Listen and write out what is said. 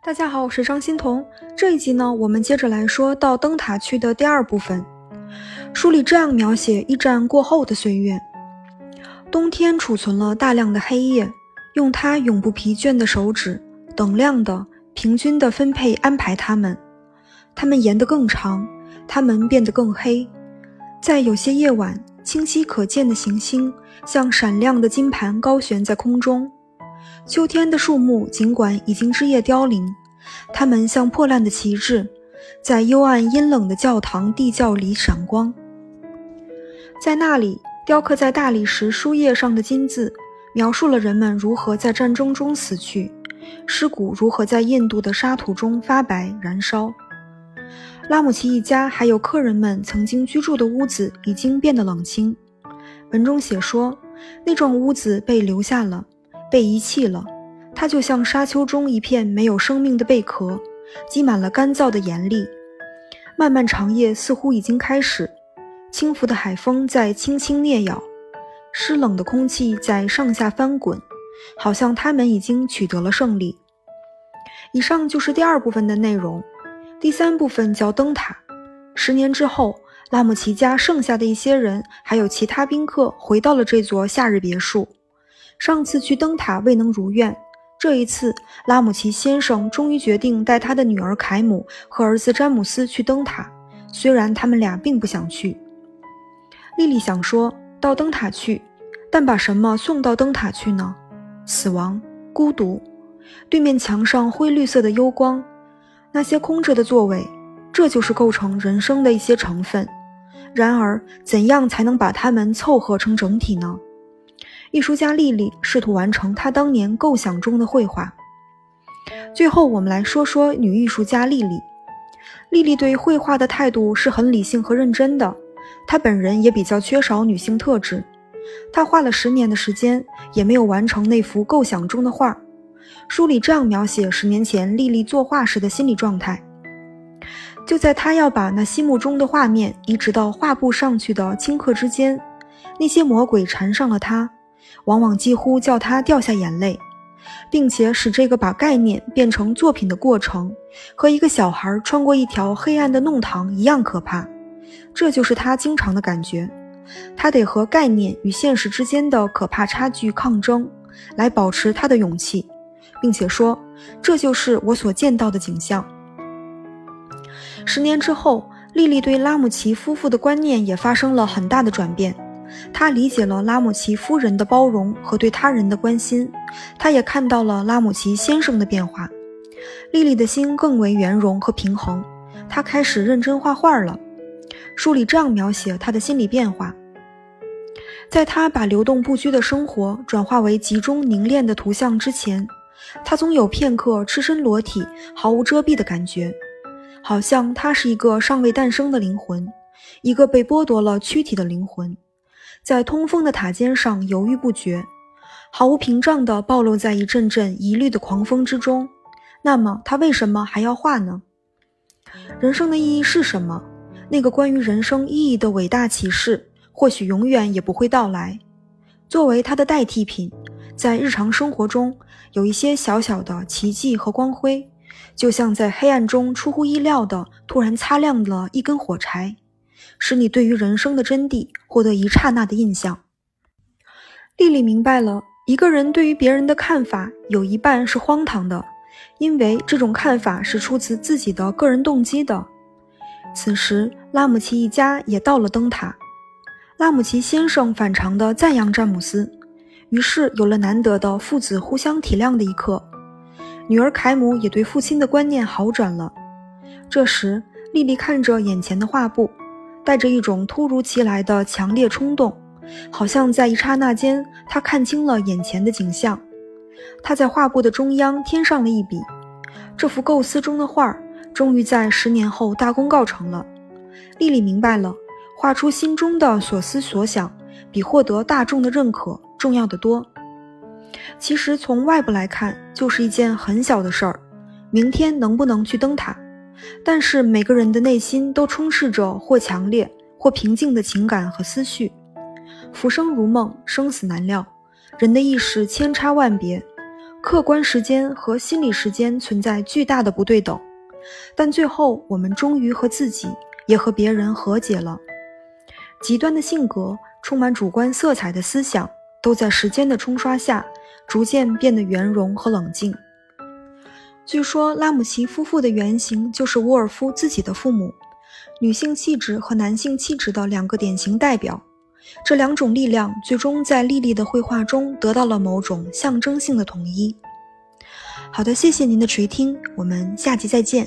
大家好，我是张欣彤。这一集呢，我们接着来说到灯塔区的第二部分。书里这样描写一战过后的岁月：冬天储存了大量的黑夜，用它永不疲倦的手指，等量的、平均的分配安排它们。它们延得更长，它们变得更黑。在有些夜晚，清晰可见的行星像闪亮的金盘高悬在空中。秋天的树木尽管已经枝叶凋零，它们像破烂的旗帜，在幽暗阴冷的教堂地窖里闪光。在那里，雕刻在大理石书页上的金字，描述了人们如何在战争中死去，尸骨如何在印度的沙土中发白燃烧。拉姆齐一家还有客人们曾经居住的屋子已经变得冷清。文中写说，那幢屋子被留下了。被遗弃了，它就像沙丘中一片没有生命的贝壳，积满了干燥的盐粒。漫漫长夜似乎已经开始，轻浮的海风在轻轻掠咬，湿冷的空气在上下翻滚，好像他们已经取得了胜利。以上就是第二部分的内容，第三部分叫灯塔。十年之后，拉姆齐家剩下的一些人还有其他宾客回到了这座夏日别墅。上次去灯塔未能如愿，这一次拉姆齐先生终于决定带他的女儿凯姆和儿子詹姆斯去灯塔。虽然他们俩并不想去，莉莉想说到灯塔去，但把什么送到灯塔去呢？死亡、孤独，对面墙上灰绿色的幽光，那些空着的座位，这就是构成人生的一些成分。然而，怎样才能把它们凑合成整体呢？艺术家莉莉试图完成她当年构想中的绘画。最后，我们来说说女艺术家莉莉。莉莉对绘画的态度是很理性和认真的。她本人也比较缺少女性特质。她花了十年的时间，也没有完成那幅构想中的画。书里这样描写十年前莉莉作画时的心理状态：就在她要把那心目中的画面移植到画布上去的顷刻之间，那些魔鬼缠上了她。往往几乎叫他掉下眼泪，并且使这个把概念变成作品的过程，和一个小孩穿过一条黑暗的弄堂一样可怕。这就是他经常的感觉。他得和概念与现实之间的可怕差距抗争，来保持他的勇气，并且说：“这就是我所见到的景象。”十年之后，莉莉对拉姆齐夫妇的观念也发生了很大的转变。他理解了拉姆齐夫人的包容和对他人的关心，他也看到了拉姆齐先生的变化。莉莉的心更为圆融和平衡，她开始认真画画了。书里这样描写她的心理变化：在她把流动不拘的生活转化为集中凝练的图像之前，她总有片刻赤身裸体、毫无遮蔽的感觉，好像她是一个尚未诞生的灵魂，一个被剥夺了躯体的灵魂。在通风的塔尖上犹豫不决，毫无屏障地暴露在一阵阵疑虑的狂风之中。那么他为什么还要画呢？人生的意义是什么？那个关于人生意义的伟大启示，或许永远也不会到来。作为它的代替品，在日常生活中有一些小小的奇迹和光辉，就像在黑暗中出乎意料的突然擦亮了一根火柴。使你对于人生的真谛获得一刹那的印象。丽丽明白了，一个人对于别人的看法有一半是荒唐的，因为这种看法是出自自己的个人动机的。此时，拉姆齐一家也到了灯塔。拉姆齐先生反常地赞扬詹姆斯，于是有了难得的父子互相体谅的一刻。女儿凯姆也对父亲的观念好转了。这时，丽丽看着眼前的画布。带着一种突如其来的强烈冲动，好像在一刹那间，他看清了眼前的景象。他在画布的中央添上了一笔，这幅构思中的画终于在十年后大功告成了。丽丽明白了，画出心中的所思所想，比获得大众的认可重要的多。其实从外部来看，就是一件很小的事儿。明天能不能去灯塔？但是每个人的内心都充斥着或强烈或平静的情感和思绪。浮生如梦，生死难料，人的意识千差万别。客观时间和心理时间存在巨大的不对等，但最后我们终于和自己也和别人和解了。极端的性格、充满主观色彩的思想，都在时间的冲刷下逐渐变得圆融和冷静。据说拉姆齐夫妇的原型就是沃尔夫自己的父母，女性气质和男性气质的两个典型代表。这两种力量最终在莉莉的绘画中得到了某种象征性的统一。好的，谢谢您的垂听，我们下集再见。